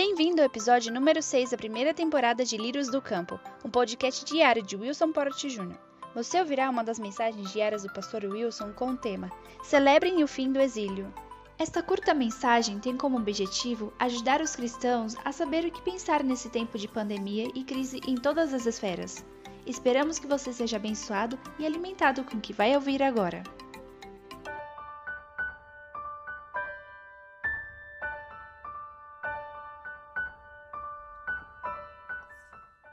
Bem-vindo ao episódio número 6 da primeira temporada de Lírios do Campo, um podcast diário de Wilson Porte Jr. Você ouvirá uma das mensagens diárias do pastor Wilson com o tema Celebrem o fim do exílio. Esta curta mensagem tem como objetivo ajudar os cristãos a saber o que pensar nesse tempo de pandemia e crise em todas as esferas. Esperamos que você seja abençoado e alimentado com o que vai ouvir agora.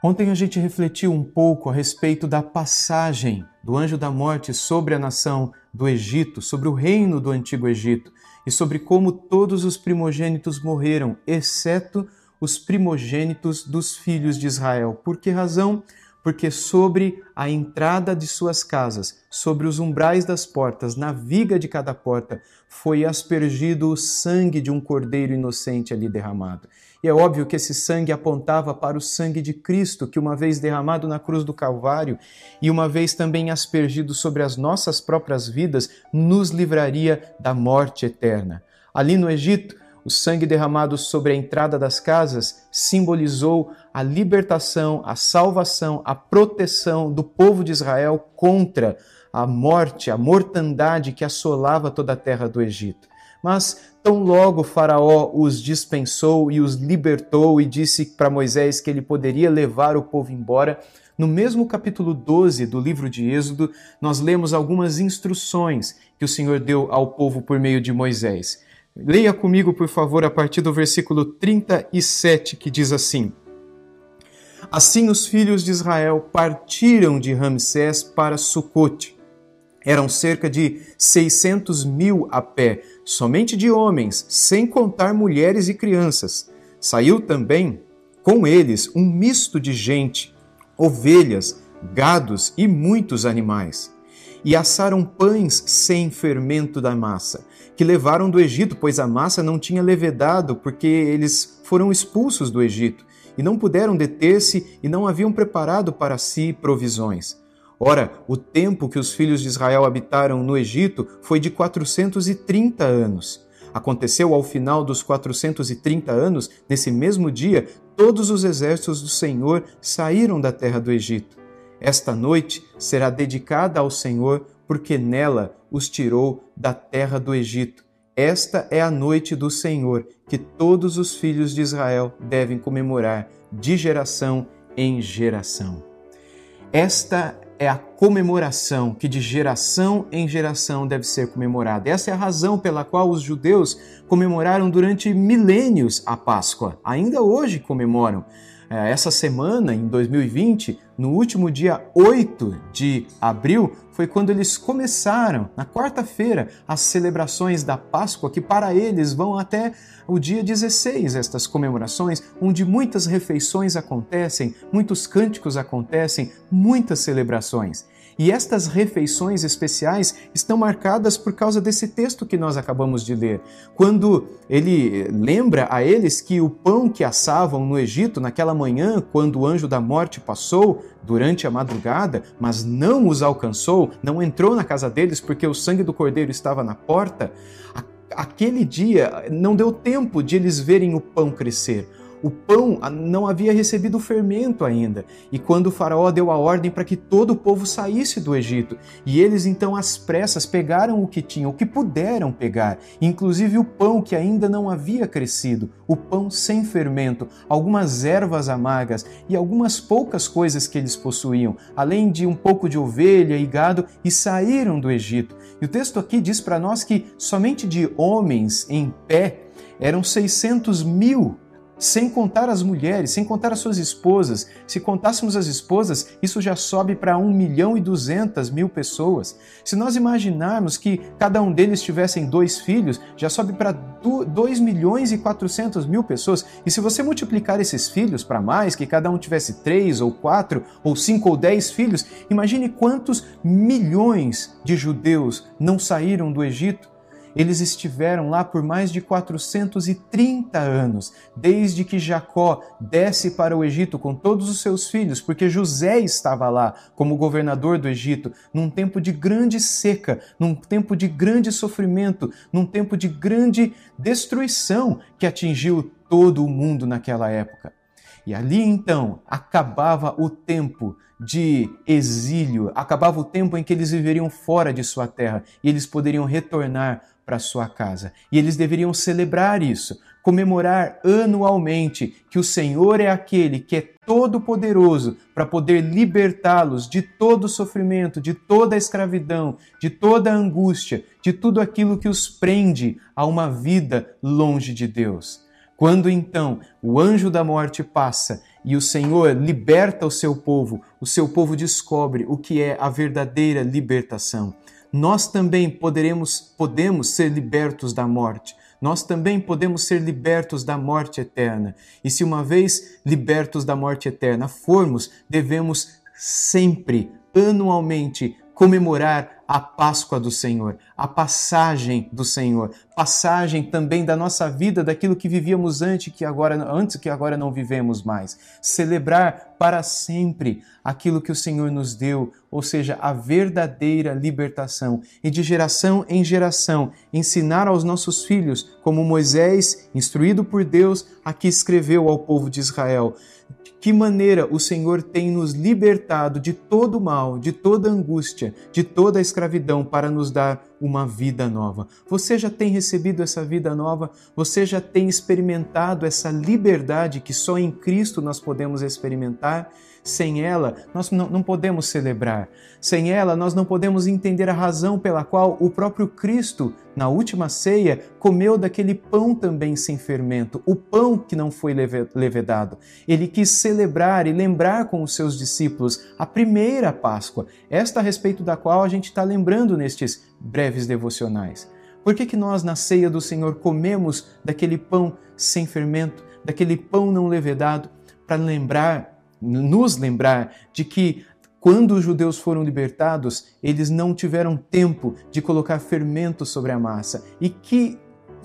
Ontem a gente refletiu um pouco a respeito da passagem do anjo da morte sobre a nação do Egito, sobre o reino do antigo Egito e sobre como todos os primogênitos morreram, exceto os primogênitos dos filhos de Israel. Por que razão? Porque sobre a entrada de suas casas, sobre os umbrais das portas, na viga de cada porta, foi aspergido o sangue de um cordeiro inocente ali derramado. E é óbvio que esse sangue apontava para o sangue de Cristo, que uma vez derramado na cruz do Calvário e uma vez também aspergido sobre as nossas próprias vidas, nos livraria da morte eterna. Ali no Egito, o sangue derramado sobre a entrada das casas simbolizou a libertação, a salvação, a proteção do povo de Israel contra a morte, a mortandade que assolava toda a terra do Egito. Mas tão logo Faraó os dispensou e os libertou e disse para Moisés que ele poderia levar o povo embora, no mesmo capítulo 12 do livro de Êxodo, nós lemos algumas instruções que o Senhor deu ao povo por meio de Moisés. Leia comigo, por favor, a partir do versículo 37, que diz assim: Assim os filhos de Israel partiram de Ramsés para Sucote eram cerca de 600 mil a pé, somente de homens, sem contar mulheres e crianças. Saiu também com eles um misto de gente, ovelhas, gados e muitos animais. E assaram pães sem fermento da massa, que levaram do Egito, pois a massa não tinha levedado, porque eles foram expulsos do Egito, e não puderam deter-se e não haviam preparado para si provisões. Ora, o tempo que os filhos de Israel habitaram no Egito foi de 430 anos. Aconteceu ao final dos 430 anos, nesse mesmo dia, todos os exércitos do Senhor saíram da terra do Egito. Esta noite será dedicada ao Senhor, porque nela os tirou da terra do Egito. Esta é a noite do Senhor, que todos os filhos de Israel devem comemorar de geração em geração. Esta é a comemoração que de geração em geração deve ser comemorada. Essa é a razão pela qual os judeus comemoraram durante milênios a Páscoa. Ainda hoje comemoram. É, essa semana, em 2020, no último dia 8 de abril, foi quando eles começaram, na quarta-feira, as celebrações da Páscoa, que para eles vão até o dia 16, estas comemorações, onde muitas refeições acontecem, muitos cânticos acontecem, muitas celebrações. E estas refeições especiais estão marcadas por causa desse texto que nós acabamos de ler. Quando ele lembra a eles que o pão que assavam no Egito naquela manhã, quando o anjo da morte passou durante a madrugada, mas não os alcançou, não entrou na casa deles porque o sangue do cordeiro estava na porta, aquele dia não deu tempo de eles verem o pão crescer. O pão não havia recebido fermento ainda, e quando o faraó deu a ordem para que todo o povo saísse do Egito, e eles então às pressas pegaram o que tinham, o que puderam pegar, inclusive o pão que ainda não havia crescido, o pão sem fermento, algumas ervas amargas e algumas poucas coisas que eles possuíam, além de um pouco de ovelha e gado, e saíram do Egito. E o texto aqui diz para nós que somente de homens em pé eram 600 mil sem contar as mulheres, sem contar as suas esposas. Se contássemos as esposas, isso já sobe para 1 milhão e 200 mil pessoas. Se nós imaginarmos que cada um deles tivessem dois filhos, já sobe para 2 milhões e 400 mil pessoas. E se você multiplicar esses filhos para mais, que cada um tivesse três ou quatro ou cinco ou dez filhos, imagine quantos milhões de judeus não saíram do Egito eles estiveram lá por mais de 430 anos, desde que Jacó desce para o Egito com todos os seus filhos, porque José estava lá como governador do Egito, num tempo de grande seca, num tempo de grande sofrimento, num tempo de grande destruição que atingiu todo o mundo naquela época. E ali então acabava o tempo de exílio, acabava o tempo em que eles viveriam fora de sua terra e eles poderiam retornar para sua casa. E eles deveriam celebrar isso, comemorar anualmente que o Senhor é aquele que é todo-poderoso para poder libertá-los de todo o sofrimento, de toda a escravidão, de toda a angústia, de tudo aquilo que os prende a uma vida longe de Deus. Quando então o anjo da morte passa e o Senhor liberta o seu povo, o seu povo descobre o que é a verdadeira libertação. Nós também poderemos podemos ser libertos da morte nós também podemos ser libertos da morte eterna. E se uma vez libertos da morte eterna formos, devemos sempre, anualmente, comemorar a Páscoa do Senhor, a passagem do Senhor, passagem também da nossa vida, daquilo que vivíamos antes que agora, antes que agora não vivemos mais. Celebrar para sempre aquilo que o Senhor nos deu, ou seja, a verdadeira libertação. E de geração em geração, ensinar aos nossos filhos, como Moisés, instruído por Deus, aqui escreveu ao povo de Israel que maneira o Senhor tem nos libertado de todo mal, de toda angústia, de toda escravidão para nos dar uma vida nova. Você já tem recebido essa vida nova? Você já tem experimentado essa liberdade que só em Cristo nós podemos experimentar? Sem ela, nós não podemos celebrar. Sem ela, nós não podemos entender a razão pela qual o próprio Cristo, na última ceia, comeu daquele pão também sem fermento, o pão que não foi levedado. Ele quis celebrar e lembrar com os seus discípulos a primeira Páscoa, esta a respeito da qual a gente está lembrando nestes breves devocionais. Por que, que nós, na ceia do Senhor, comemos daquele pão sem fermento, daquele pão não levedado, para lembrar, nos lembrar de que quando os judeus foram libertados, eles não tiveram tempo de colocar fermento sobre a massa. E que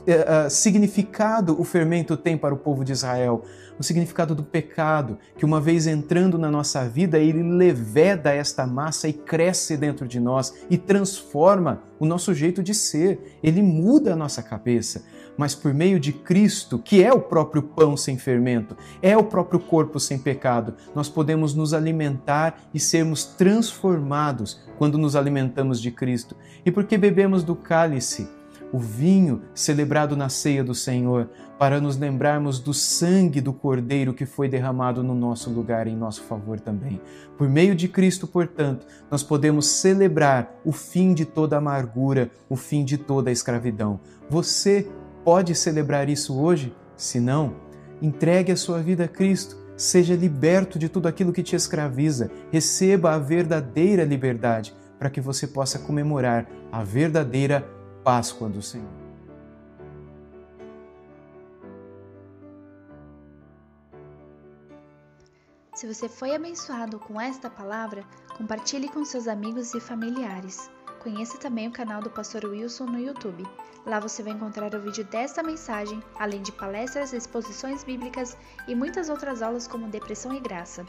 uh, significado o fermento tem para o povo de Israel? O significado do pecado, que uma vez entrando na nossa vida, ele leveda esta massa e cresce dentro de nós e transforma o nosso jeito de ser. Ele muda a nossa cabeça. Mas por meio de Cristo, que é o próprio pão sem fermento, é o próprio corpo sem pecado, nós podemos nos alimentar e sermos transformados quando nos alimentamos de Cristo. E porque bebemos do cálice, o vinho celebrado na ceia do Senhor, para nos lembrarmos do sangue do Cordeiro que foi derramado no nosso lugar em nosso favor também. Por meio de Cristo, portanto, nós podemos celebrar o fim de toda amargura, o fim de toda a escravidão. Você pode celebrar isso hoje? Se não, entregue a sua vida a Cristo. Seja liberto de tudo aquilo que te escraviza. Receba a verdadeira liberdade para que você possa comemorar a verdadeira Páscoa do Senhor. Se você foi abençoado com esta palavra, compartilhe com seus amigos e familiares. Conheça também o canal do Pastor Wilson no YouTube. Lá você vai encontrar o vídeo desta mensagem, além de palestras, exposições bíblicas e muitas outras aulas como Depressão e Graça.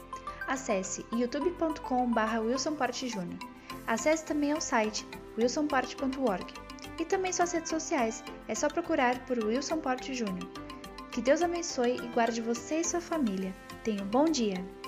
Acesse youtube.com.br wilsonportjr. Acesse também o site wilsonport.org e também suas redes sociais. É só procurar por Wilson Porte Júnior. Que Deus abençoe e guarde você e sua família. Tenha um bom dia!